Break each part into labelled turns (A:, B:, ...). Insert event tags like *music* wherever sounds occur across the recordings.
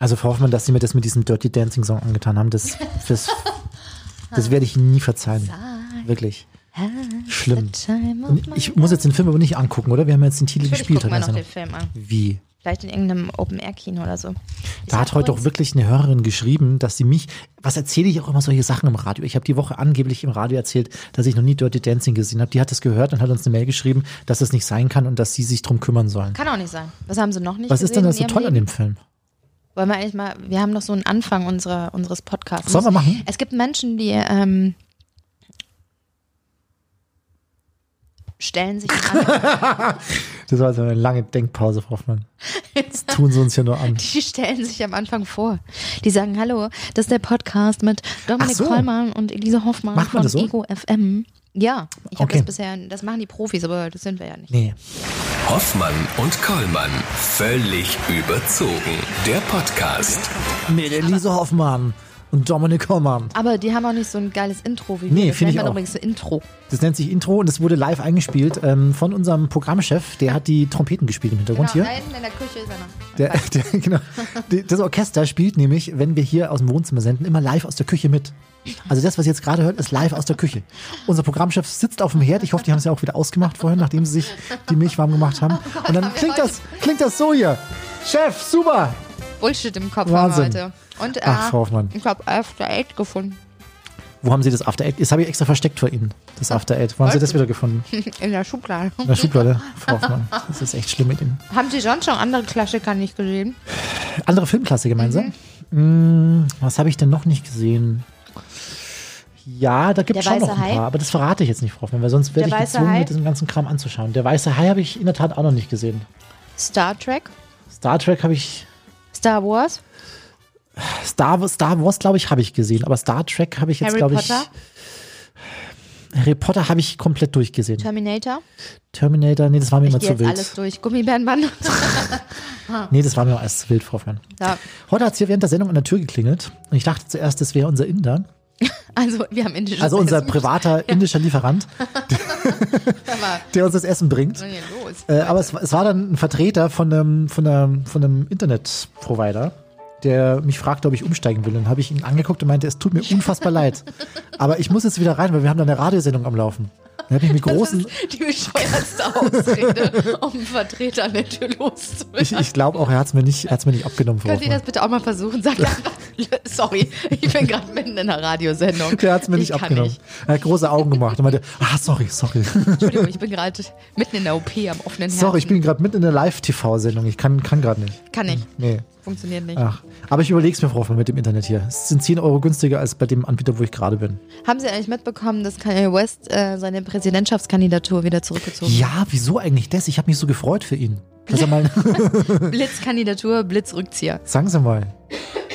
A: Also Frau Hoffmann, dass Sie mir das mit diesem Dirty Dancing Song angetan haben, das, das, das werde ich nie verzeihen. Wirklich. Schlimm. Ich muss jetzt den Film aber nicht angucken, oder? Wir haben jetzt den Titel
B: Natürlich
A: gespielt.
B: gucken wir
A: hat
B: noch den Film an.
A: Wie?
B: Vielleicht in irgendeinem Open-Air-Kino oder so. Ich
A: Da hat heute auch wirklich eine Hörerin geschrieben, dass sie mich, was erzähle ich auch immer solche Sachen im Radio? Ich habe die Woche angeblich im Radio erzählt, dass ich noch nie Dirty Dancing gesehen habe. Die hat das gehört und hat uns eine Mail geschrieben, dass das nicht sein kann und dass sie sich drum kümmern sollen.
B: Kann auch nicht sein. Was haben sie noch nicht
A: Was ist denn
B: gesehen
A: das so toll an
B: Leben?
A: dem Film?
B: Wollen wir eigentlich mal, wir haben noch so einen Anfang unserer, unseres Podcasts.
A: Sollen wir machen?
B: Es gibt Menschen, die ähm, stellen sich an, *laughs*
A: Das war also eine lange Denkpause, Frau Hoffmann. Das *laughs* tun sie uns ja nur an.
B: die stellen sich am Anfang vor. Die sagen, hallo, das ist der Podcast mit Dominik
A: so.
B: Kollmann und Elise Hoffmann
A: Macht man
B: von
A: das so?
B: Ego FM. Ja, ich habe
A: Okay.
B: das bisher, das machen die Profis, aber das sind wir ja nicht.
A: Nee.
C: Hoffmann und Kollmann. Völlig überzogen. Der Podcast.
A: Mit Elise Hoffmann und Dominik Hommmann.
B: Aber die haben auch nicht so ein geiles Intro wie
A: Nee,
B: wir. Das
A: finde ich auch.
B: übrigens Intro.
A: Das nennt sich Intro und es wurde live eingespielt ähm, von unserem Programmchef. Der hat die Trompeten gespielt im Hintergrund
B: Genau,
A: hier.
B: da hinten in der Küche ist er noch.
A: Der, *laughs* der, genau. Das Orchester spielt nämlich, wenn wir hier aus dem Wohnzimmer senden, immer live aus der Küche mit. Also das, was ihr jetzt gerade hört, ist live aus der Küche. Unser Programmchef sitzt auf dem Herd. Ich hoffe, die haben es ja auch wieder ausgemacht vorhin, nachdem sie sich die Milch warm gemacht haben. Und dann klingt das, klingt das so hier. Chef, super.
B: Bullshit im Kopf
A: Wahnsinn.
B: heute. Und äh,
A: Ach, Frau Hoffmann.
B: ich habe After Eight gefunden.
A: Wo haben Sie das After Eight? Das habe ich extra versteckt vor Ihnen. Das After Eight. Wo haben Sie das wieder gefunden? *laughs*
B: In der Schublade.
A: In der Schublade, Frau Hoffmann. Das ist echt schlimm mit Ihnen.
B: Haben Sie sonst schon andere Klassiker nicht gesehen?
A: Andere Filmklasse gemeinsam?
B: Mhm.
A: Mm, was habe ich denn noch nicht gesehen? Ja, da gibt es schon noch ein
B: Hai?
A: paar, aber das verrate ich jetzt nicht, Frau Hoffmann, weil sonst werde ich gezwungen,
B: Hai?
A: mir diesen ganzen Kram anzuschauen. Der Weiße Hai habe ich in der Tat auch noch nicht gesehen.
B: Star Trek?
A: Star Trek habe ich,
B: Star Wars?
A: Star, Star Wars glaube ich, habe ich gesehen, aber Star Trek habe ich jetzt, glaube ich? Harry Potter habe ich komplett durchgesehen.
B: Terminator?
A: Terminator, nee, das war mir
B: Ich
A: immer zu wild.
B: alles durch. Gummibärenband? *laughs*
A: Nee, das war mir alles zu wild, Frau Hoffmann.
B: ja.
A: Heute hat es hier während der Sendung an der Tür geklingelt und ich dachte zuerst, das wäre unser Inder. *laughs*
B: Also, wir haben indisches
A: Also unser privater indischer Lieferant, *laughs* der uns das Essen bringt.
B: los?
A: Äh, aber es, war- es war dann ein Vertreter von einem, von einem, von einem Internetprovider, der mich fragte, ob ich umsteigen will. Und habe ich ihn angeguckt und meinte, es tut mir unfassbar leid. Aber ich muss jetzt wieder rein, weil wir haben da eine Radiosendung am Laufen. Dann habe ich mit großen,
B: Die bescheuerste Ausrede, um einen Vertreter an der Tür
A: ich,
B: loszuwerden.
A: ich glaube auch, er hat es mir nicht, er hat's mir nicht abgenommen.
B: Könnt ihr das bitte auch mal versuchen? Sagt einfach, *laughs* sorry, ich bin gerade mitten in einer Radiosendung.
A: Der hat es mir
B: Ich
A: nicht abgenommen.
B: nicht.
A: Er hat große Augen gemacht und meinte, ah, sorry, sorry.
B: Entschuldigung, ich bin gerade mitten in der OP am offenen Herzen.
A: Sorry, ich bin gerade mitten in der Live-TV-Sendung. Ich kann, kann gerade nicht.
B: Kann nicht.
A: Nee.
B: Funktioniert nicht.
A: Ach. Aber ich überlege es mir, Frau Hoffmann, mit dem Internet hier. Es sind 10 Euro günstiger als bei dem Anbieter, wo ich gerade bin.
B: Haben Sie eigentlich mitbekommen, dass Kanye West äh, seine Präsidentschaftskandidatur wieder zurückgezogen
A: Ja, wieso eigentlich das? Ich habe mich so gefreut für ihn. Dass er mal,
B: hat? *laughs* *laughs* Blitzkandidatur, Blitzrückzieher.
A: sagen Sie mal,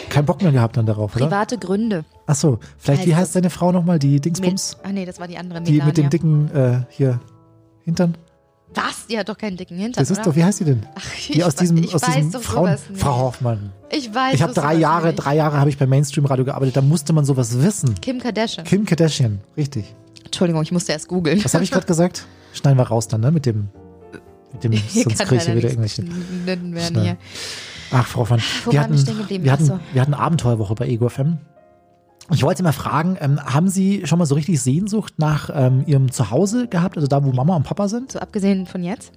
A: kein Bock mehr gehabt dann darauf, oder?
B: Private Gründe.
A: Ach so, vielleicht, wie
B: Also-
A: heißt seine Frau nochmal? Die Dingsbums?
B: ach nee, das war die andere
A: Die
B: Melania.
A: mit dem dicken, äh, hier, Hintern?
B: Was? Die hat doch keinen dicken Hintern,
A: Das ist
B: oder?
A: doch, wie heißt die denn?
B: Ach,
A: Die aus
B: ich
A: diesem,
B: weiß- ich
A: aus
B: weiß
A: diesem
B: doch
A: Frauen,
B: sowas nicht.
A: Frau Hoffmann.
B: Ich weiß
A: Ich habe drei Jahre,
B: nicht.
A: drei Jahre habe ich beim Mainstream-Radio gearbeitet, da musste man sowas wissen.
B: Kim Kardashian.
A: Kim Kardashian, richtig.
B: Entschuldigung, ich musste erst googeln.
A: Was habe ich gerade gesagt? Schneiden wir raus dann, ne? Mit dem, mit dem, *laughs*
B: Hier
A: sonst kriege ich
B: leider
A: wieder irgendwelche.
B: werden hier.
A: Ach, Frau Hoffmann,
B: Wo
A: wir hatten, wir hatten, wir hatten Abenteuerwoche bei Ego FM. Ich wollte mal fragen, ähm, haben Sie schon mal so richtig Sehnsucht nach ähm, Ihrem Zuhause gehabt, also da, wo Mama und Papa sind?
B: So abgesehen von jetzt.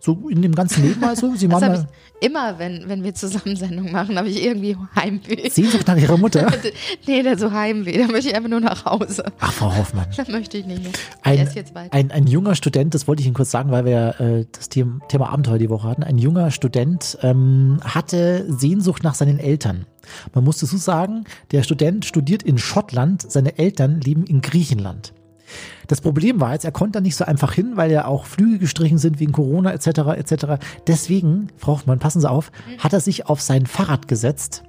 A: So in dem ganzen Leben also? *laughs* Sie
B: Das
A: mal
B: ich immer, wenn, wenn wir zusammen Sendung machen, habe ich irgendwie Heimweh.
A: Sehnsucht nach Ihrer Mutter? *laughs*
B: Nee, der so Heimweh. Da möchte ich einfach nur nach Hause.
A: Ach, Frau Hoffmann. *laughs*
B: Da möchte ich nicht mehr.
A: Ein, ein, ein junger Student, das wollte ich Ihnen kurz sagen, weil wir äh, das Thema, Thema Abenteuer die Woche hatten. Ein junger Student ähm, hatte Sehnsucht nach seinen Eltern. Man muss dazu sagen, der Student studiert in Schottland, seine Eltern leben in Griechenland. Das Problem war jetzt, er konnte da nicht so einfach hin, weil ja auch Flüge gestrichen sind wegen Corona etc. etc. Deswegen, Frau Hoffmann, passen Sie auf, hat er sich auf sein Fahrrad gesetzt,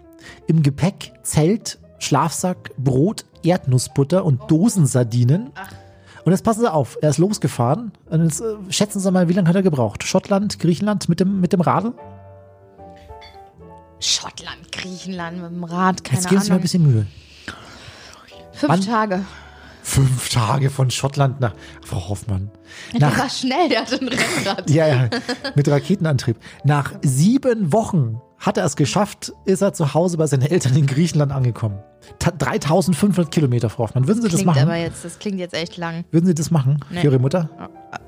A: im Gepäck Zelt, Schlafsack, Brot, Erdnussbutter und Dosensardinen. Und jetzt passen Sie auf, er ist losgefahren. Und jetzt äh, schätzen Sie mal, wie lange hat er gebraucht? Schottland, Griechenland mit dem, mit dem Radl?
B: Schottland, Griechenland mit dem Rad, keine
A: Jetzt geben Sie mir ein
B: Ahnung.
A: bisschen Mühe.
B: Fünf
A: Wann-
B: Tage.
A: Fünf Tage von Schottland nach Frau Hoffmann.
B: Der
A: Nach,
B: war schnell, der hatte ein Rennrad.
A: ja, ja, mit Raketenantrieb. Nach sieben Wochen hat er es geschafft, ist er zu Hause bei seinen Eltern in Griechenland angekommen. Ta 3500 Kilometer, Frau Hoffmann. Würden Sie das
B: Klingt
A: machen?
B: aber jetzt, das klingt jetzt echt lang.
A: Würden Sie das machen
B: Nee.
A: für Ihre Mutter?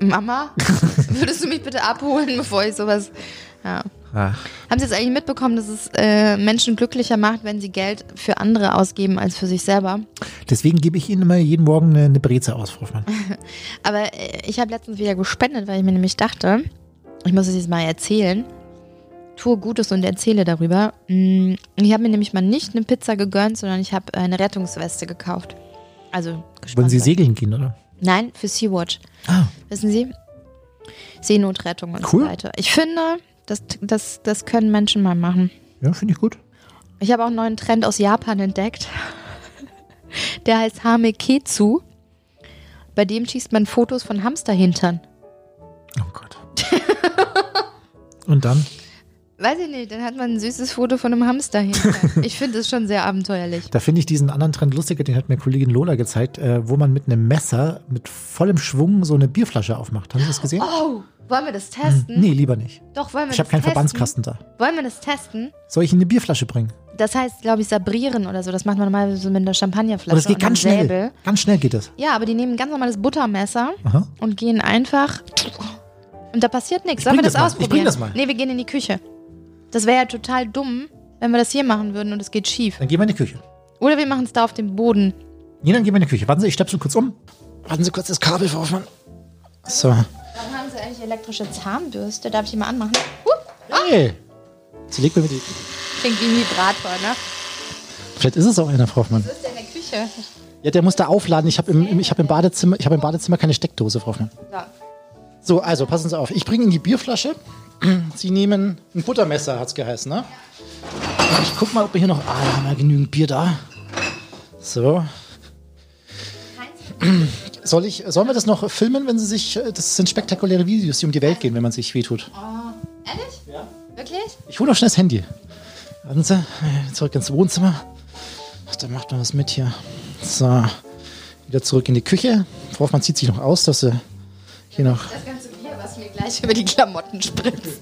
B: Mama, *laughs* würdest du mich bitte abholen, bevor ich sowas. Ja.
A: Ach.
B: Haben Sie jetzt eigentlich mitbekommen, dass es äh, Menschen glücklicher macht, wenn sie Geld für andere ausgeben als für sich selber?
A: Deswegen gebe ich Ihnen immer jeden Morgen eine, eine Breze aus, Frau Hoffmann. *laughs*
B: Aber äh, ich habe letztens wieder gespendet, weil ich mir nämlich dachte, ich muss es jetzt mal erzählen. Tue Gutes und erzähle darüber. Mm, Ich habe mir nämlich mal nicht eine Pizza gegönnt, sondern ich habe eine Rettungsweste gekauft. Also gespannt.
A: Wollen Sie segeln gehen, oder?
B: Nein, für Sea-Watch.
A: Ah.
B: Wissen Sie? Seenotrettung und
A: Cool.
B: so weiter. Ich finde, das, das, das können Menschen mal machen.
A: Ja, finde ich gut.
B: Ich habe auch einen neuen Trend aus Japan entdeckt. *laughs* Der heißt Hameketsu. Bei dem schießt man Fotos von Hamsterhintern.
A: Oh Gott. Und dann?
B: Weiß ich nicht, dann hat man ein süßes Foto von einem Hamsterhintern. *laughs* Ich finde es schon sehr abenteuerlich.
A: Da finde ich diesen anderen Trend lustiger, den hat mir Kollegin Lola gezeigt, äh, wo man mit einem Messer mit vollem Schwung so eine Bierflasche aufmacht. Haben Sie das gesehen?
B: Oh, wollen wir das testen?
A: Nee, lieber nicht.
B: Doch, wollen wir
A: Ich
B: das
A: habe keinen
B: testen?
A: Verbandskasten da.
B: Wollen wir das testen?
A: Soll ich Ihnen eine Bierflasche bringen?
B: Das heißt, glaube ich, sabrieren oder so. Das macht man normalerweise so mit einer Champagnerflasche.
A: Aber das geht ganz schnell.
B: Säbel.
A: Ganz schnell geht das.
B: Ja, aber die nehmen ein ganz normales Buttermesser
A: Aha.
B: und gehen einfach. Und da passiert nichts.
A: Ich
B: Sollen wir das,
A: das mal. Ich
B: ausprobieren?
A: bring das mal.
B: Nee, wir gehen in die Küche. Das wäre ja total dumm, wenn wir das hier machen würden und es geht schief.
A: Dann gehen wir in die Küche.
B: Oder wir machen es da auf dem Boden.
A: Nee, dann gehen wir in die Küche. Warten Sie, ich stöpsel kurz um. Warten Sie kurz das Kabel, Frau Hoffmann. So.
B: Eigentlich elektrische Zahnbürste? Darf ich die mal anmachen? Huh,
A: Hey. Sie legt mir mit die.
B: klingt wie ein Vibrator, ne?
A: Vielleicht ist es auch einer, Frau Hoffmann.
B: Was ist denn in der Küche?
A: Ja, der muss da aufladen. Ich habe im, im, ich hab im, Badezimmer, ich hab im Badezimmer keine Steckdose, Frau Hoffmann.
B: So.
A: So, also passen Sie auf. Ich bringe Ihnen die Bierflasche. *clears throat* Sie nehmen ein Buttermesser, hat es geheißen, ne? Und ich guck mal, ob wir hier noch. Ah, da haben wir genügend Bier da. So. *clears throat* Soll ich, sollen wir das noch filmen, wenn Sie sich. äh, Das sind spektakuläre Videos, die um die Welt gehen, wenn man sich wehtut.
B: Ehrlich? Ja. Wirklich?
A: Ich hole noch schnell das Handy. Warten Sie, zurück ins Wohnzimmer. Ach, da macht man was mit hier. So, wieder zurück in die Küche. Frau Hoffmann zieht sich noch aus, dass sie hier noch.
B: Das ganze Bier, was mir gleich über die Klamotten spritzt.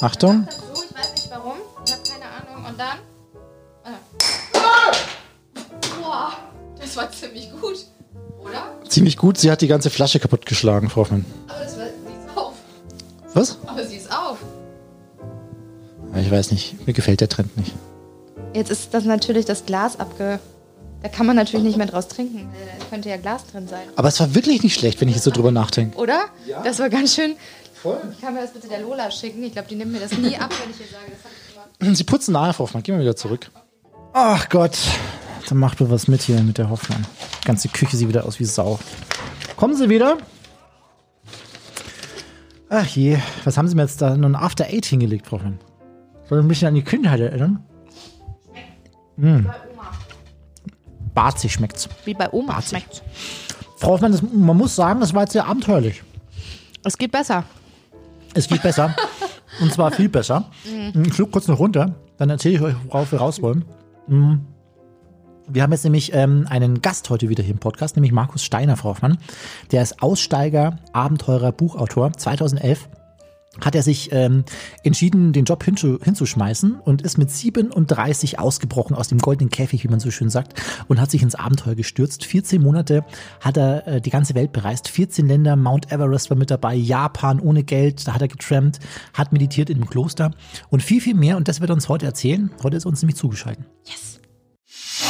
A: Achtung.
B: So, ich weiß nicht warum. Ich habe keine Ahnung. Und dann? Ah. Boah, das war ziemlich gut. Oder?
A: Ziemlich gut, sie hat die ganze Flasche kaputtgeschlagen, Frau Hoffmann.
B: Aber das war, sie ist auf.
A: Was?
B: Aber sie ist auf.
A: Ich weiß nicht, mir gefällt der Trend nicht.
B: Jetzt ist das natürlich das Glas abge... Da kann man natürlich nicht mehr draus trinken. Da könnte ja Glas drin sein.
A: Aber es war wirklich nicht schlecht, wenn ich jetzt so drüber nachdenke.
B: Oder? Das war ganz schön...
A: Voll.
B: Kann mir das bitte der Lola schicken? Ich glaube, die nimmt mir das nie ab, wenn ich ihr sage, das ich immer...
A: Sie putzen nahe, Frau Hoffmann. Gehen wir wieder zurück. Ach Gott. Dann macht wohl was mit hier mit der Hoffmann. Die ganze Küche sieht wieder aus wie Sau. Kommen Sie wieder? Ach je, was haben Sie mir jetzt da noch ein After Eight hingelegt, Frau Hoffmann? Soll ich ein bisschen an die Kindheit erinnern? Mm. Barzig schmeckt's.
B: Wie bei Oma
A: Barzig.
B: schmeckt.
A: Frau Hoffmann, das, man muss sagen, das war jetzt sehr abenteuerlich.
B: Es geht besser.
A: Es geht besser. *laughs* Und zwar viel besser. Ich schluck kurz noch runter, dann erzähle ich euch, worauf wir raus wollen. Mm. Wir haben jetzt nämlich ähm, einen Gast heute wieder hier im Podcast, nämlich Markus Steiner, Frau Hoffmann. Der ist Aussteiger, Abenteurer, Buchautor. 2011 hat er sich ähm, entschieden, den Job hinzu, hinzuschmeißen und ist mit 37 ausgebrochen aus dem goldenen Käfig, wie man so schön sagt, und hat sich ins Abenteuer gestürzt. 14 Monate hat er äh, die ganze Welt bereist, 14 Länder, Mount Everest war mit dabei, Japan ohne Geld, da hat er getrampt, hat meditiert in einem Kloster und viel, viel mehr. Und das wird er uns heute erzählen. Heute ist uns nämlich zugeschaltet.
B: Yes.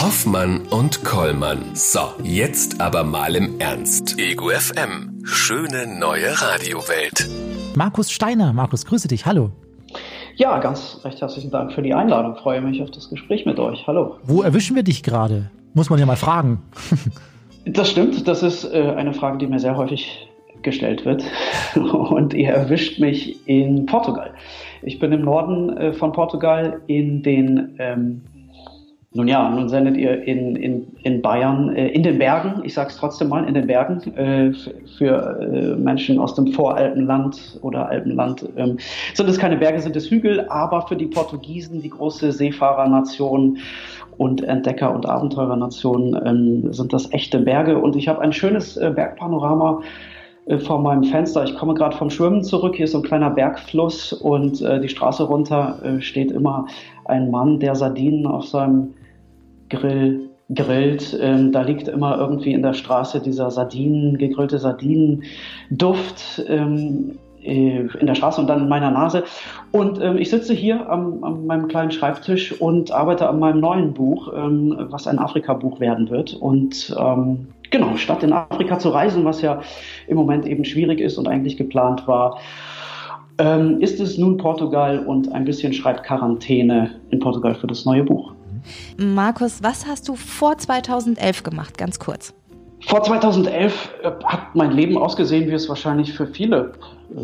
C: Hoffmann und Kollmann. So, jetzt aber mal im Ernst. Ego FM. Schöne neue Radiowelt.
A: Markus Steiner, Markus, grüße dich, hallo.
D: Ja, ganz recht herzlichen Dank für die Einladung. Freue mich auf das Gespräch mit euch. Hallo.
A: Wo erwischen wir dich gerade? Muss man ja mal fragen. *laughs*
D: Das stimmt, das ist äh, eine Frage, die mir sehr häufig gestellt wird. *laughs* Und ihr erwischt mich in Portugal. Ich bin im Norden äh, von Portugal in den, ähm, nun ja, nun sendet ihr in, in, in Bayern, äh, in den Bergen, ich sage es trotzdem mal, in den Bergen, äh, für äh, Menschen aus dem Voralpenland oder Alpenland. Ähm, sind es keine Berge, sind es Hügel, aber für die Portugiesen, die große Seefahrernation, und Entdecker- und Abenteurernation ähm, sind das echte Berge. Und ich habe ein schönes äh, Bergpanorama äh, vor meinem Fenster. Ich komme gerade vom Schwimmen zurück. Hier ist so ein kleiner Bergfluss und äh, die Straße runter äh, steht immer ein Mann, der Sardinen auf seinem Grill grillt. Ähm, da liegt immer irgendwie in der Straße dieser Sardinen, gegrillte Sardinenduft. Ähm, äh, in der Straße und dann in meiner Nase. Und ähm, ich sitze hier am, an meinem kleinen Schreibtisch und arbeite an meinem neuen Buch, ähm, was ein Afrika-Buch werden wird. Und ähm, genau, statt in Afrika zu reisen, was ja im Moment eben schwierig ist und eigentlich geplant war, ähm, ist es nun Portugal und ein bisschen Schreibquarantäne in Portugal für das neue Buch.
B: Markus, was hast du vor 2011 gemacht? Ganz kurz.
D: Vor 2011 äh, hat mein Leben ausgesehen, wie es wahrscheinlich für viele äh,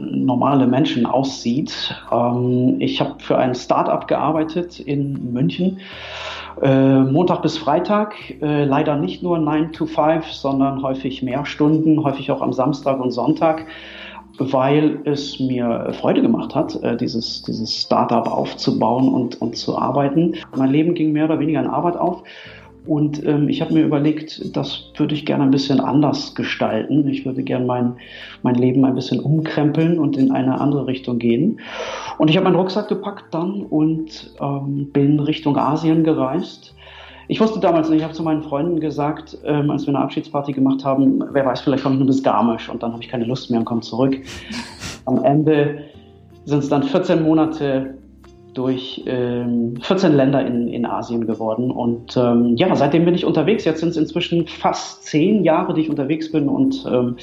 D: normale Menschen aussieht. Ähm, ich habe für ein Start-up gearbeitet in München. Äh, Montag bis Freitag, äh, leider nicht nur 9 to 5, sondern häufig mehr Stunden, häufig auch am Samstag und Sonntag, weil es mir Freude gemacht hat, äh, dieses, dieses Startup aufzubauen und, und zu arbeiten. Mein Leben ging mehr oder weniger in Arbeit auf. Und ähm, ich habe mir überlegt, das würde ich gerne ein bisschen anders gestalten. Ich würde gerne mein, mein Leben ein bisschen umkrempeln und in eine andere Richtung gehen. Und ich habe meinen Rucksack gepackt dann und ähm, bin Richtung Asien gereist. Ich wusste damals ich habe zu meinen Freunden gesagt, ähm, als wir eine Abschiedsparty gemacht haben, wer weiß, vielleicht komme ich nur bis Garmisch und dann habe ich keine Lust mehr und komme zurück. Am Ende sind es dann 14 Monate durch ähm, 14 Länder in, in Asien geworden. Und ähm, ja, seitdem bin ich unterwegs. Jetzt sind es inzwischen fast zehn Jahre, die ich unterwegs bin und ähm,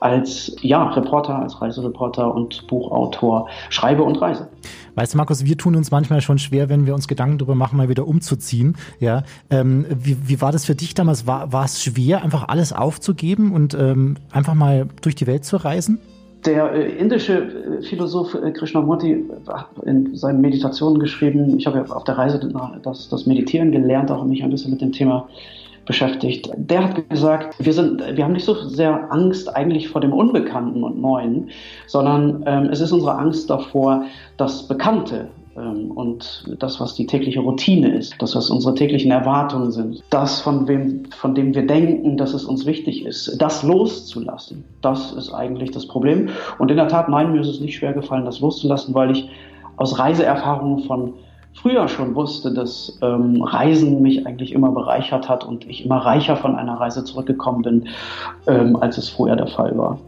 D: als ja, Reporter, als Reisereporter und Buchautor schreibe und reise.
A: Weißt du, Markus, wir tun uns manchmal schon schwer, wenn wir uns Gedanken darüber machen, mal wieder umzuziehen. Ja, ähm, wie, wie war das für dich damals? War, war es schwer, einfach alles aufzugeben und ähm, einfach mal durch die Welt zu reisen?
D: Der äh, indische äh, Philosoph äh, Krishnamurti hat in seinen Meditationen geschrieben, ich habe ja auf der Reise das, das Meditieren gelernt, auch mich ein bisschen mit dem Thema beschäftigt. Der hat gesagt, wir, sind, wir haben nicht so sehr Angst eigentlich vor dem Unbekannten und Neuen, sondern ähm, es ist unsere Angst davor, das Bekannte und das, was die tägliche Routine ist, das, was unsere täglichen Erwartungen sind, das, von, wem, von dem wir denken, dass es uns wichtig ist, das loszulassen, das ist eigentlich das Problem. Und in der Tat, nein, mir ist es nicht schwer gefallen, das loszulassen, weil ich aus Reiseerfahrungen von früher schon wusste, dass ähm, Reisen mich eigentlich immer bereichert hat und ich immer reicher von einer Reise zurückgekommen bin, ähm, als es vorher der Fall war.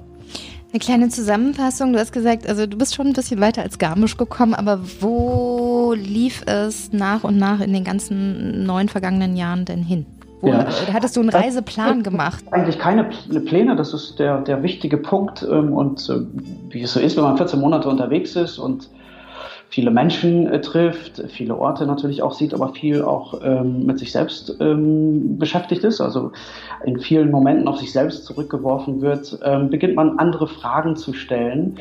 B: Eine kleine Zusammenfassung. Du hast gesagt, also du bist schon ein bisschen weiter als Garmisch gekommen, aber wo lief es nach und nach in den ganzen neun vergangenen Jahren denn hin? Wo, ja. Hattest du einen Reiseplan gemacht?
D: Eigentlich keine Pläne, das ist der, der wichtige Punkt. Ähm, und äh, wie es so ist, wenn man 14 Monate unterwegs ist und viele Menschen äh, trifft, viele Orte natürlich auch sieht, aber viel auch ähm, mit sich selbst ähm, beschäftigt ist, also in vielen Momenten auf sich selbst zurückgeworfen wird, ähm, beginnt man andere Fragen zu stellen.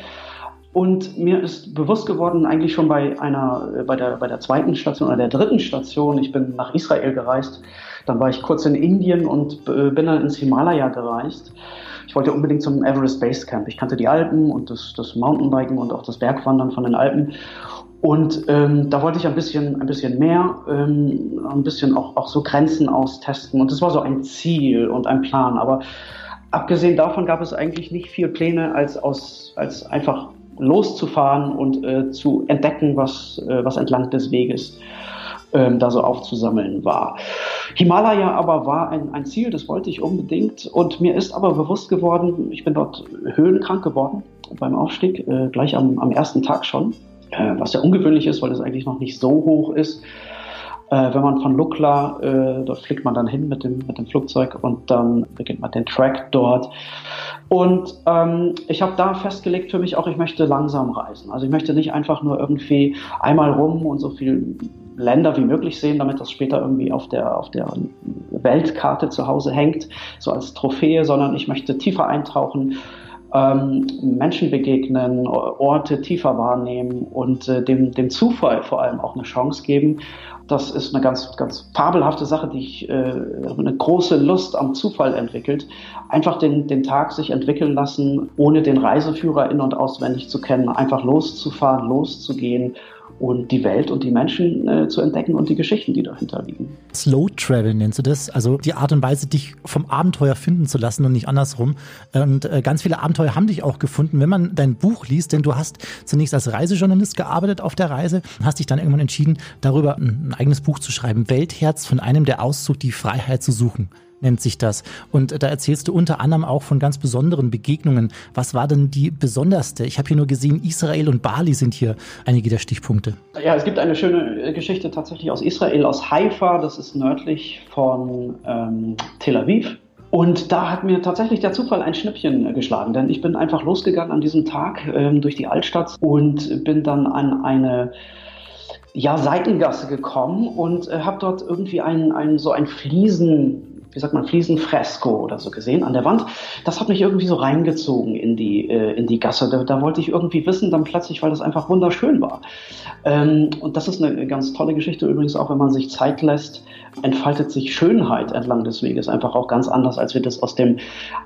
D: Und mir ist bewusst geworden, eigentlich schon bei einer, äh, bei der, bei der zweiten Station oder der dritten Station, ich bin nach Israel gereist, dann war ich kurz in Indien und äh, bin dann ins Himalaya gereist. Ich wollte unbedingt zum Everest Base Camp. Ich kannte die Alpen und das, das Mountainbiken und auch das Bergwandern von den Alpen und ähm, da wollte ich ein bisschen, ein bisschen mehr, ähm, ein bisschen auch, auch so Grenzen austesten. Und das war so ein Ziel und ein Plan. Aber abgesehen davon gab es eigentlich nicht viel Pläne, als, aus, als einfach loszufahren und äh, zu entdecken, was, äh, was entlang des Weges ähm, da so aufzusammeln war. Himalaya aber war ein, ein Ziel, das wollte ich unbedingt. Und mir ist aber bewusst geworden, ich bin dort höhenkrank geworden beim Aufstieg, äh, gleich am, am ersten Tag schon äh, was ja ungewöhnlich ist, weil es eigentlich noch nicht so hoch ist. Äh, wenn man von Lukla, äh, dort fliegt man dann hin mit dem, mit dem Flugzeug und dann beginnt man den Track dort. Und ähm, ich habe da festgelegt für mich auch, ich möchte langsam reisen. Also ich möchte nicht einfach nur irgendwie einmal rum und so viele Länder wie möglich sehen, damit das später irgendwie auf der, auf der Weltkarte zu Hause hängt, so als Trophäe, sondern ich möchte tiefer eintauchen, ähm, Menschen begegnen, Orte tiefer wahrnehmen und äh, dem, dem Zufall vor allem auch eine Chance geben. Das ist eine ganz, ganz fabelhafte Sache, die ich äh, eine große Lust am Zufall entwickelt. Einfach den, den Tag sich entwickeln lassen, ohne den Reiseführer in- und auswendig zu kennen, einfach loszufahren, loszugehen und die Welt und die Menschen äh, zu entdecken und die Geschichten, die dahinter liegen.
A: Slow Travel nennst du das, also die Art und Weise, dich vom Abenteuer finden zu lassen und nicht andersrum. Und äh, ganz viele Abenteuer haben dich auch gefunden, wenn man dein Buch liest, denn du hast zunächst als Reisejournalist gearbeitet auf der Reise, hast dich dann irgendwann entschieden, darüber ein, eigenes Buch zu schreiben, Weltherz von einem, der Auszug, die Freiheit zu suchen nennt sich das. Und da erzählst du unter anderem auch von ganz besonderen Begegnungen. Was war denn die besonderste? Ich habe hier nur gesehen, Israel und Bali sind hier einige der Stichpunkte.
D: Ja, es gibt eine schöne Geschichte tatsächlich aus Israel, aus Haifa. Das ist nördlich von ähm, Tel Aviv. Und da hat mir tatsächlich der Zufall ein Schnippchen geschlagen, denn ich bin einfach losgegangen an diesem Tag ähm, durch die Altstadt und bin dann an eine ja, Seitengasse gekommen und äh, habe dort irgendwie ein, ein, so ein Fliesen, wie sagt man, Fliesenfresko oder so gesehen an der Wand. Das hat mich irgendwie so reingezogen in die, äh, in die Gasse. Da, da, wollte ich irgendwie wissen, dann plötzlich, weil das einfach wunderschön war. Ähm, und das ist eine ganz tolle Geschichte übrigens, auch wenn man sich Zeit lässt, entfaltet sich Schönheit entlang des Weges einfach auch ganz anders, als wir das aus dem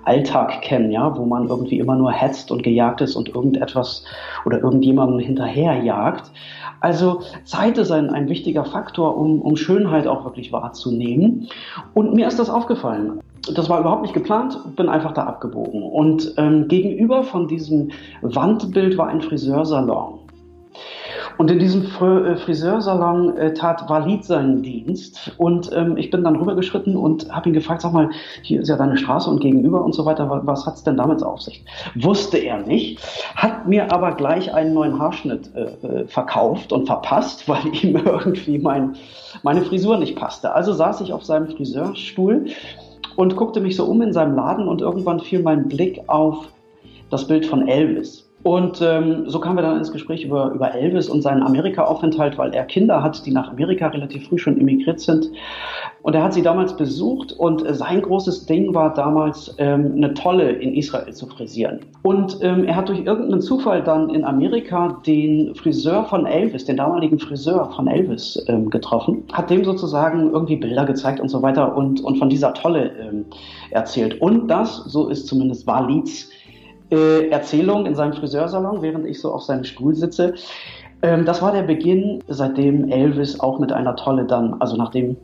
D: Alltag kennen, ja, wo man irgendwie immer nur hetzt und gejagt ist und irgendetwas oder irgendjemandem hinterherjagt. Also Zeit ist ein, ein wichtiger Faktor, um, um Schönheit auch wirklich wahrzunehmen. Und mir ist das aufgefallen. Das war überhaupt nicht geplant, bin einfach da abgebogen. Und ähm, gegenüber von diesem Wandbild war ein Friseursalon. Und in diesem äh, Friseursalon äh, tat Walid seinen Dienst und ähm, ich bin dann rübergeschritten und habe ihn gefragt, sag mal, hier ist ja deine Straße und gegenüber und so weiter, was hat's denn damit auf sich? Wusste er nicht, hat mir aber gleich einen neuen Haarschnitt äh, äh verkauft und verpasst, *laughs* weil ihm irgendwie mein, meine Frisur nicht passte. Also saß ich auf seinem Friseurstuhl und guckte mich so um in seinem Laden und irgendwann fiel mein Blick auf das Bild von Elvis. Und ähm, so kamen wir dann ins Gespräch über, über Elvis und seinen Amerika-Aufenthalt, weil er Kinder hat, die nach Amerika relativ früh schon emigriert sind. Und er hat sie damals besucht und sein großes Ding war damals, ähm, eine Tolle in Israel zu frisieren. Und ähm, er hat durch irgendeinen Zufall dann in Amerika den Friseur von Elvis, den damaligen Friseur von Elvis ähm, getroffen, hat dem sozusagen irgendwie Bilder gezeigt und so weiter und, und von dieser Tolle ähm, erzählt. Und das, so ist zumindest Walids äh, Erzählung in seinem Friseursalon, während ich so auf seinem Stuhl sitze. Ähm, das war der Beginn, seitdem Elvis auch mit einer Tolle dann, also nachdem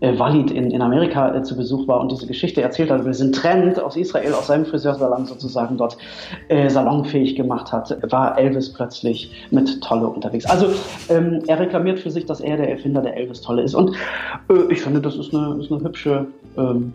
D: äh, Walid in, in Amerika äh, zu Besuch war und diese Geschichte erzählt hat, sind Trend aus Israel, aus seinem Friseursalon sozusagen dort äh, salonfähig gemacht hat, war Elvis plötzlich mit Tolle unterwegs. Also ähm, er reklamiert für sich, dass er der Erfinder der Elvis Tolle ist und äh, ich finde, das ist eine, ist eine hübsche ähm,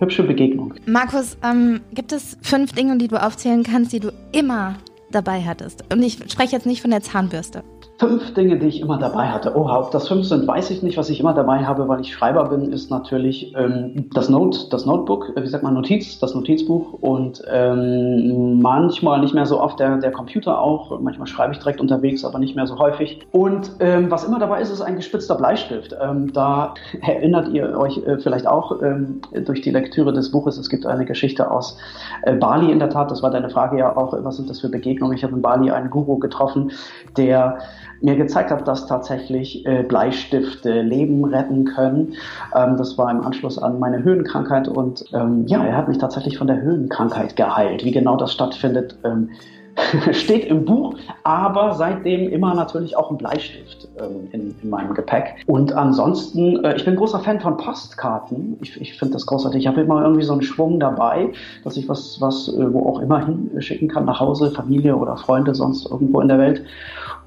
D: hübsche Begegnung.
B: Markus, ähm, gibt es fünf Dinge, die du aufzählen kannst, die du immer dabei hattest? Und ich spreche jetzt nicht von der Zahnbürste.
D: Fünf Dinge, die ich immer dabei hatte. Oha, ob das fünf sind, weiß ich nicht. Was ich immer dabei habe, weil ich Schreiber bin, ist natürlich ähm, das Note, das Notebook, äh, wie sagt man, Notiz, das Notizbuch und ähm, manchmal nicht mehr so oft der, der Computer auch. Manchmal schreibe ich direkt unterwegs, aber nicht mehr so häufig. Und ähm, was immer dabei ist, ist ein gespitzter Bleistift. Ähm, da *laughs* erinnert ihr euch äh, vielleicht auch ähm, durch die Lektüre des Buches. Es gibt eine Geschichte aus äh, Bali in der Tat. Das war deine Frage ja auch. Was sind das für Begegnungen? Ich habe in Bali einen Guru getroffen, der mir gezeigt hat, dass tatsächlich äh, Bleistifte Leben retten können. Ähm, das war im Anschluss an meine Höhenkrankheit und ähm, ja, er hat mich tatsächlich von der Höhenkrankheit geheilt. Wie genau das stattfindet, ähm, *laughs* steht im Buch, aber seitdem immer natürlich auch ein Bleistift ähm, in, in, meinem Gepäck. Und ansonsten, äh, ich bin großer Fan von Postkarten. Ich, ich finde das großartig. Ich habe immer irgendwie so einen Schwung dabei, dass ich was, was äh, wo auch immer hinschicken kann, nach Hause, Familie oder Freunde, sonst irgendwo in der Welt.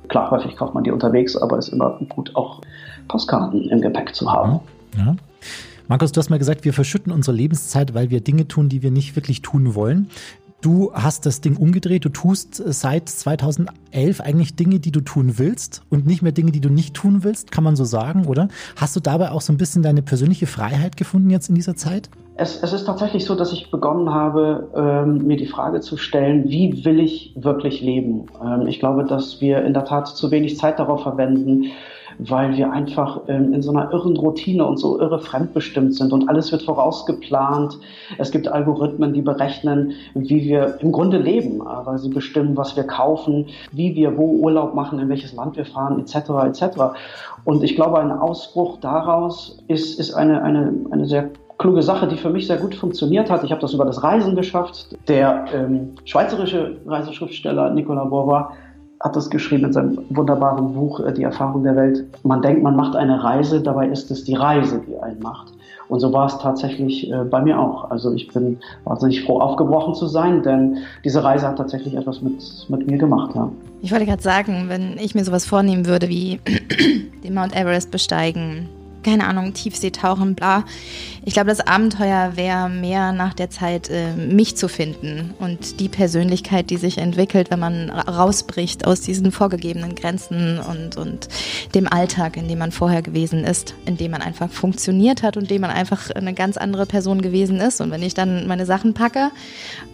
D: Klar, häufig kauft man die unterwegs, aber es ist immer gut, auch Postkarten im Gepäck zu haben.
A: Ja. Markus, du hast mal gesagt, wir verschütten unsere Lebenszeit, weil wir Dinge tun, die wir nicht wirklich tun wollen. Du hast das Ding umgedreht. Du tust seit 2011 eigentlich Dinge, die du tun willst und nicht mehr Dinge, die du nicht tun willst, kann man so sagen, oder? Hast du dabei auch so ein bisschen deine persönliche Freiheit gefunden jetzt in dieser Zeit?
D: Es, es ist tatsächlich so, dass ich begonnen habe, ähm, mir die Frage zu stellen, wie will ich wirklich leben? Ähm, ich glaube, dass wir in der Tat zu wenig Zeit darauf verwenden, weil wir einfach ähm, in so einer irren Routine und so irre fremdbestimmt sind und alles wird vorausgeplant. Es gibt Algorithmen, die berechnen, wie wir im Grunde leben, äh, weil sie bestimmen, was wir kaufen, wie wir wo Urlaub machen, in welches Land wir fahren, etc. etc. Und ich glaube, ein Ausbruch daraus ist, ist eine, eine, eine sehr kluge Sache, die für mich sehr gut funktioniert hat. Ich habe das über das Reisen geschafft. Der ähm, schweizerische Reiseschriftsteller Nicolas Borba hat das geschrieben in seinem wunderbaren Buch äh, Die Erfahrung der Welt. Man denkt, man macht eine Reise, dabei ist es die Reise, die einen macht. Und so war es tatsächlich äh, bei mir auch. Also ich bin wahnsinnig froh, aufgebrochen zu sein, denn diese Reise hat tatsächlich etwas mit, mit mir gemacht. Ja.
B: Ich wollte gerade sagen, wenn ich mir sowas vornehmen würde wie *clears throat* den Mount Everest besteigen, keine Ahnung, Tiefsee tauchen, bla. Ich glaube, das Abenteuer wäre mehr nach der Zeit, äh, mich zu finden und die Persönlichkeit, die sich entwickelt, wenn man rausbricht aus diesen vorgegebenen Grenzen und, und dem Alltag, in dem man vorher gewesen ist, in dem man einfach funktioniert hat und in dem man einfach eine ganz andere Person gewesen ist. Und wenn ich dann meine Sachen packe,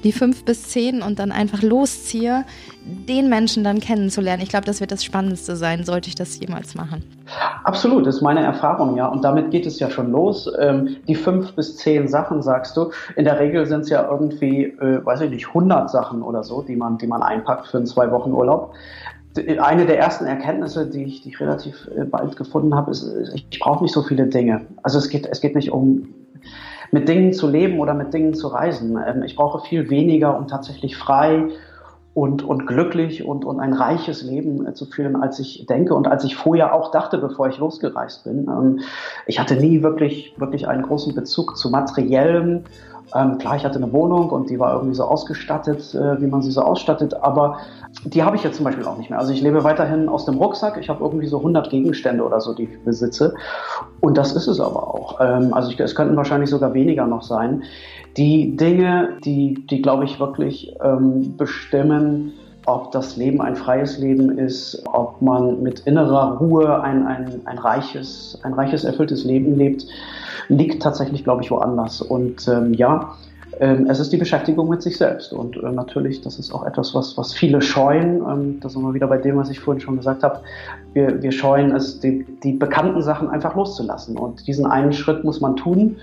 B: die fünf bis zehn und dann einfach losziehe, den Menschen dann kennenzulernen, ich glaube, das wird das Spannendste sein, sollte ich das jemals machen.
D: Absolut, das ist meine Erfahrung, ja. Und damit geht es ja schon los. Ähm, die fünf bis zehn Sachen, sagst du. In der Regel sind es ja irgendwie, äh, weiß ich nicht, 100 Sachen oder so, die man, die man einpackt für einen zwei Wochen Urlaub. Eine der ersten Erkenntnisse, die ich, die ich relativ äh, bald gefunden habe, ist, ich brauche nicht so viele Dinge. Also es geht, es geht nicht um mit Dingen zu leben oder mit Dingen zu reisen. Ähm, ich brauche viel weniger, um tatsächlich frei und, und glücklich und, und ein reiches Leben äh, zu führen, als ich denke und als ich vorher auch dachte, bevor ich losgereist bin. Ähm, ich hatte nie wirklich, wirklich einen großen Bezug zu materiellem. Ähm, klar, ich hatte eine Wohnung und die war irgendwie so ausgestattet, äh, wie man sie so ausstattet, aber die habe ich jetzt zum Beispiel auch nicht mehr. Also ich lebe weiterhin aus dem Rucksack. Ich habe irgendwie so 100 Gegenstände oder so, die ich besitze. Und das ist es aber auch. Ähm, also ich, es könnten wahrscheinlich sogar weniger noch sein die Dinge, die, die glaube ich, wirklich ähm, bestimmen, ob das Leben ein freies Leben ist, ob man mit innerer Ruhe ein, ein, ein, reiches, ein reiches, erfülltes Leben lebt, liegt tatsächlich, glaube ich, woanders. Und ähm, ja, ähm, es ist die Beschäftigung mit sich selbst. Und äh, natürlich, das ist auch etwas, was, was viele scheuen. Ähm, das sind wir wieder bei dem, was ich vorhin schon gesagt habe. Wir, wir scheuen es, die, die bekannten Sachen einfach loszulassen. Und diesen einen Schritt muss man tun.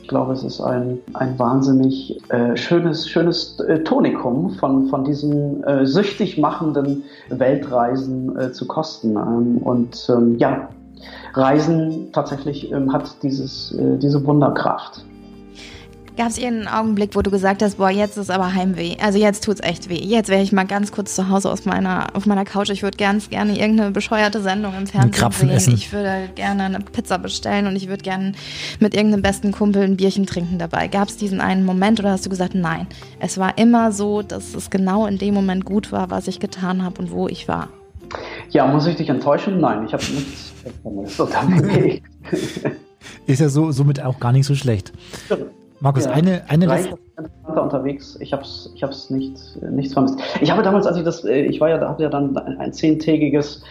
D: Ich glaube, es ist ein, ein wahnsinnig äh, schönes, schönes äh, Tonikum von, von diesen äh, süchtig machenden Weltreisen äh, zu kosten. Ähm, und ähm, ja, Reisen tatsächlich ähm, hat dieses, äh, diese Wunderkraft.
B: Gab es irgendeinen Augenblick, wo du gesagt hast, boah, jetzt ist aber Heimweh. Also jetzt tut's echt weh. Jetzt wäre ich mal ganz kurz zu Hause aus meiner, auf meiner Couch. Ich würde ganz gerne irgendeine bescheuerte Sendung im Fernsehen sehen. Essen. Ich würde gerne eine Pizza bestellen und ich würde gerne mit irgendeinem besten Kumpel ein Bierchen trinken dabei. Gab es diesen einen Moment oder hast du gesagt, nein, es war immer so, dass es genau in dem Moment gut war, was ich getan habe und wo ich war?
D: Ja, muss ich dich enttäuschen? Nein, ich habe nichts
A: vermisst. *laughs* Ist ja so, somit auch gar nicht so schlecht. Stimmt. Markus, ja, eine, eine
D: letzte. unterwegs. Ich habe es ich hab's nicht, nichts vermisst. Ich habe damals, als ich das, äh, ich war ja, da habe ja dann ein, ein zehntägiges,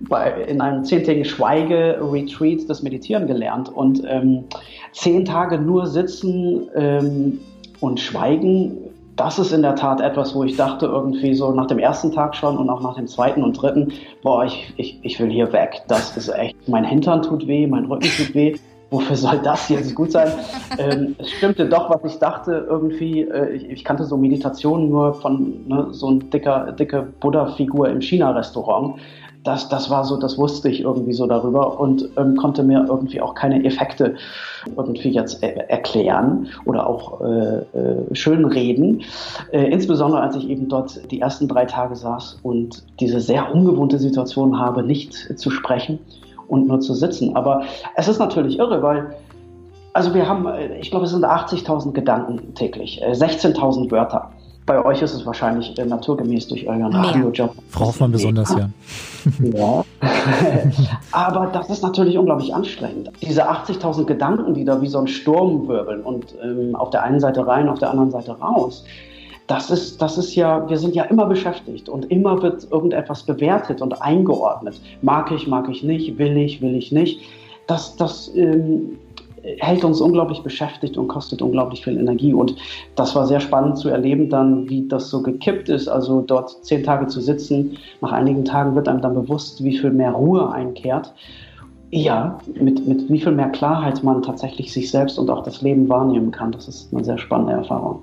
D: bei, in einem zehntägigen Schweige-Retreat das Meditieren gelernt und ähm, zehn Tage nur sitzen ähm, und schweigen. Das ist in der Tat etwas, wo ich dachte, irgendwie so nach dem ersten Tag schon und auch nach dem zweiten und dritten, boah, ich, ich, ich will hier weg. Das ist echt, mein Hintern tut weh, mein Rücken tut weh wofür soll das jetzt gut sein? *laughs* ähm, es stimmte doch, was ich dachte, irgendwie, äh, ich, ich, kannte so Meditationen nur von ne, so ein dicker, dicke Buddha-Figur im China-Restaurant. Das, das war so, das wusste ich irgendwie so darüber und ähm, konnte mir irgendwie auch keine Effekte irgendwie jetzt äh, erklären oder auch äh, äh, schön reden. Äh, insbesondere als ich eben dort die ersten drei Tage saß und diese sehr ungewohnte Situation habe, nicht zu sprechen und nur zu sitzen. Aber es ist natürlich irre, weil, also wir haben, ich glaube, es sind 80.000 Gedanken täglich, 16.000 äh, Wörter. Bei euch ist es wahrscheinlich äh, naturgemäß durch euren Radiojob.
A: Frau Hoffmann besonders, ja.
D: Ja. *laughs* Aber das ist natürlich unglaublich anstrengend. Diese 80.000 Gedanken, die da wie so ein Sturm wirbeln und ähm, auf der einen Seite rein, auf der anderen Seite raus das ist, das ist ja, wir sind ja immer beschäftigt und immer wird irgendetwas bewertet und eingeordnet. Mag ich, mag ich nicht, will ich, will ich nicht. Das, das ähm, hält uns unglaublich beschäftigt und kostet unglaublich viel Energie. Und das war sehr spannend zu erleben, dann, wie das so gekippt ist. Also dort zehn Tage zu sitzen, nach einigen Tagen wird einem dann bewusst, wie viel mehr Ruhe einkehrt. Ja, mit, mit wie viel mehr Klarheit man tatsächlich sich selbst und auch das Leben wahrnehmen kann. Das ist eine sehr spannende Erfahrung.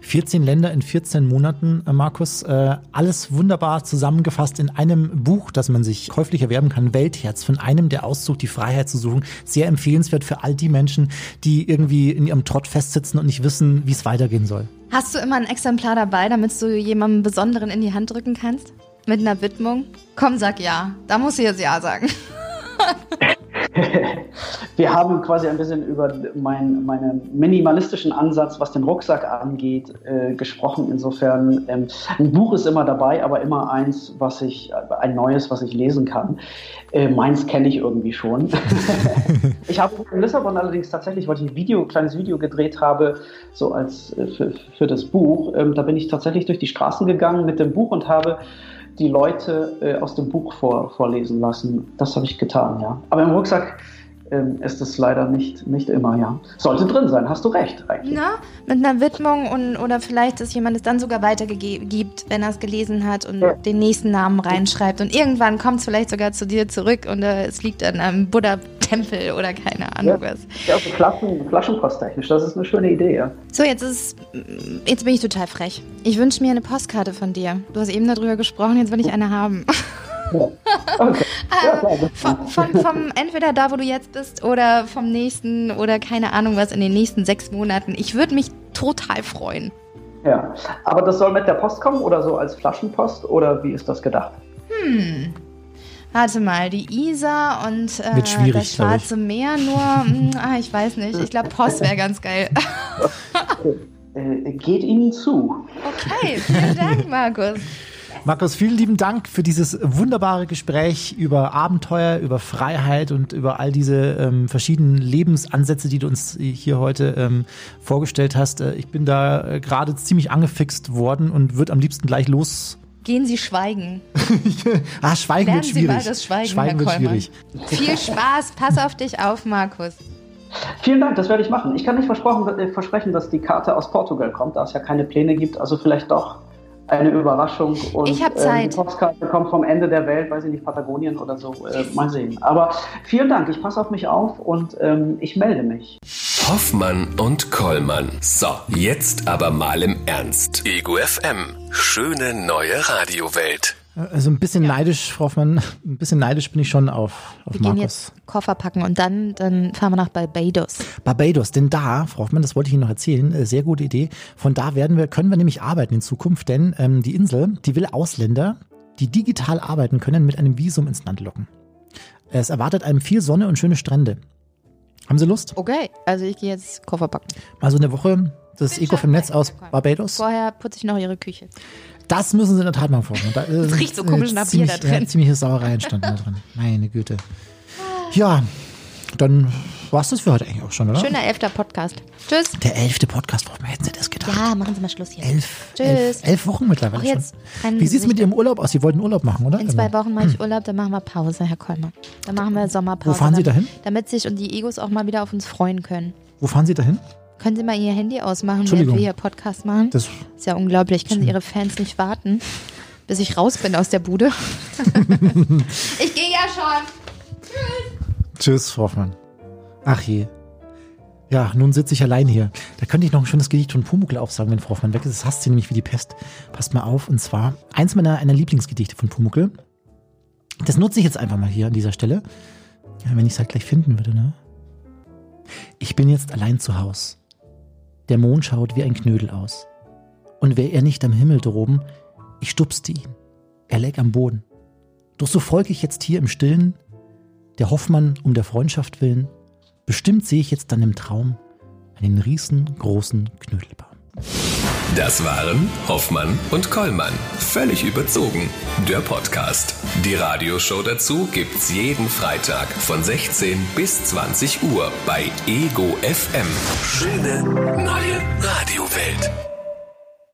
A: 14 Länder in 14 Monaten, äh, Markus. Äh, alles wunderbar zusammengefasst in einem Buch, das man sich käuflich erwerben kann, Weltherz, von einem, der aussucht, die Freiheit zu suchen. Sehr empfehlenswert für all die Menschen, die irgendwie in ihrem Trott festsitzen und nicht wissen, wie es weitergehen soll.
B: Hast du immer ein Exemplar dabei, damit du jemandem Besonderen in die Hand drücken kannst? mit einer Widmung? Komm, sag ja. Da musst du jetzt ja sagen. *laughs*
D: Wir haben quasi ein bisschen über mein, meinen minimalistischen Ansatz, was den Rucksack angeht, äh, gesprochen. Insofern, ähm, ein Buch ist immer dabei, aber immer eins, was ich, ein neues, was ich lesen kann. Äh, meins kenne ich irgendwie schon. *laughs* ich habe in Lissabon allerdings tatsächlich, weil ich ein Video, kleines Video gedreht habe, so als äh, für, für das Buch, ähm, da bin ich tatsächlich durch die Straßen gegangen mit dem Buch und habe die Leute äh, aus dem Buch vor, vorlesen lassen. Das habe ich getan, ja. Aber im Rucksack ähm, ist es leider nicht, nicht immer, ja. Sollte drin sein, hast du recht eigentlich.
B: Na, mit einer Widmung und, oder vielleicht, dass jemand es dann sogar weitergibt, wenn er es gelesen hat und ja. den nächsten Namen reinschreibt. Und irgendwann kommt es vielleicht sogar zu dir zurück und äh, es liegt an einem Buddha-Tempel oder keine Ahnung
D: ja.
B: was.
D: Ja, also Flaschen, Flaschenposttechnisch, das ist eine schöne Idee, ja.
B: So, jetzt ist jetzt bin ich total frech. Ich wünsche mir eine Postkarte von dir. Du hast eben darüber gesprochen, jetzt will ich eine haben. *laughs* Okay. *laughs* Ja, klar, vom, vom, vom, entweder da, wo du jetzt bist, oder vom nächsten oder keine Ahnung was in den nächsten sechs Monaten. Ich würde mich total freuen.
D: Ja, aber das soll mit der Post kommen oder so als Flaschenpost oder wie ist das gedacht?
B: Hm. Warte mal, die Isar und
A: äh,
B: das Schwarze Meer nur, mh, hm, ah, ich weiß nicht. Ich glaube, Post wäre ganz geil. *laughs*
D: okay. äh, geht Ihnen zu.
B: Okay, vielen Dank, Markus. *laughs*
A: Markus, vielen lieben Dank für dieses wunderbare Gespräch über Abenteuer, über Freiheit und über all diese ähm, verschiedenen Lebensansätze, die du uns hier heute ähm, vorgestellt hast. Äh, ich bin da äh, gerade ziemlich angefixt worden und würde am liebsten gleich los
B: Gehen Sie schweigen. *laughs*
A: ah, Schweigen
B: Lernen
A: wird schwierig.
B: Sie mal das Schweigen,
A: Schweigen
B: Herr
A: wird schwierig.
B: Viel Spaß. Pass auf dich auf, Markus.
D: Vielen Dank, das werde ich machen. Ich kann nicht äh, versprechen, dass die Karte aus Portugal kommt, da es ja keine Pläne gibt. Also vielleicht doch eine Überraschung. Und,
B: ich habe Zeit.
D: Ähm, die Postkarte kommt vom Ende der Welt, weiß ich nicht, Patagonien oder so. Äh, mal sehen. Aber vielen Dank, ich passe auf mich auf und ähm, ich melde mich.
C: Hoffmann und Kollmann. So, jetzt aber mal im Ernst. Ego FM. Schöne neue Radiowelt.
A: Also ein bisschen ja. neidisch, Frau Hoffmann, *laughs* ein bisschen neidisch bin ich schon auf, auf
B: wir
A: Markus.
B: Gehen jetzt Koffer packen und dann, dann fahren wir nach Barbados.
A: Barbados, denn da, Frau Hoffmann, das wollte ich Ihnen noch erzählen, äh, sehr gute Idee. Von da werden wir, können wir nämlich arbeiten in Zukunft, denn ähm, die Insel, die will Ausländer, die digital arbeiten können, mit einem Visum ins Land locken. Es erwartet einem viel Sonne und schöne Strände. Haben Sie Lust?
B: Okay, also ich gehe jetzt Koffer packen.
A: Also eine Woche das Eco vom Netz aus Barbados.
B: Vorher putze ich noch Ihre Küche.
A: Das müssen sie in der Tat mal vornehmen.
B: Da es riecht so komisch nach Bier da drin.
A: Ja, ziemliche Sauerei entstanden da drin. Meine Güte. Ja, dann war es das für heute eigentlich auch schon, oder?
B: Schöner elfter Podcast. Tschüss.
A: Der elfte Podcast, warum hätten Sie das gedacht?
B: Ja, machen Sie mal Schluss hier.
A: Elf, Tschüss. Elf, elf Wochen mittlerweile
B: jetzt
A: schon. Wie sieht es mit Ihrem Urlaub aus? Sie wollten Urlaub machen, oder?
B: In zwei Wochen mache ich Urlaub, dann machen wir Pause, Herr Kollmann. Dann machen wir Sommerpause.
A: Wo fahren Sie dahin?
B: Damit sich und die Egos auch mal wieder auf uns freuen können.
A: Wo fahren Sie dahin?
B: Können Sie mal Ihr Handy ausmachen, während wir hier Podcast machen?
A: Das
B: ist ja unglaublich. Können Sie Ihre Fans nicht warten, bis ich raus bin aus der Bude? *laughs* ich gehe ja schon.
A: Tschüss. Tschüss, Hoffmann. Ach je. Ja, nun sitze ich allein hier. Da könnte ich noch ein schönes Gedicht von Pumuckl aufsagen, wenn Frau Hoffmann weg ist. Das hasst sie nämlich wie die Pest. Passt mal auf. Und zwar eins meiner einer Lieblingsgedichte von Pumuckl. Das nutze ich jetzt einfach mal hier an dieser Stelle. Ja, wenn ich es halt gleich finden würde, ne? Ich bin jetzt allein zu Haus. Der Mond schaut wie ein Knödel aus. Und wär er nicht am Himmel droben, ich stupste ihn. Er läg am Boden. Doch so folge ich jetzt hier im Stillen, der Hoffmann um der Freundschaft willen, bestimmt sehe ich jetzt dann im Traum einen riesengroßen Knödelbaum.
C: Das waren Hoffmann und Kollmann. Völlig überzogen. Der Podcast. Die Radioshow dazu gibt's jeden Freitag von 16 bis 20 Uhr bei Ego FM. Schöne neue Radiowelt.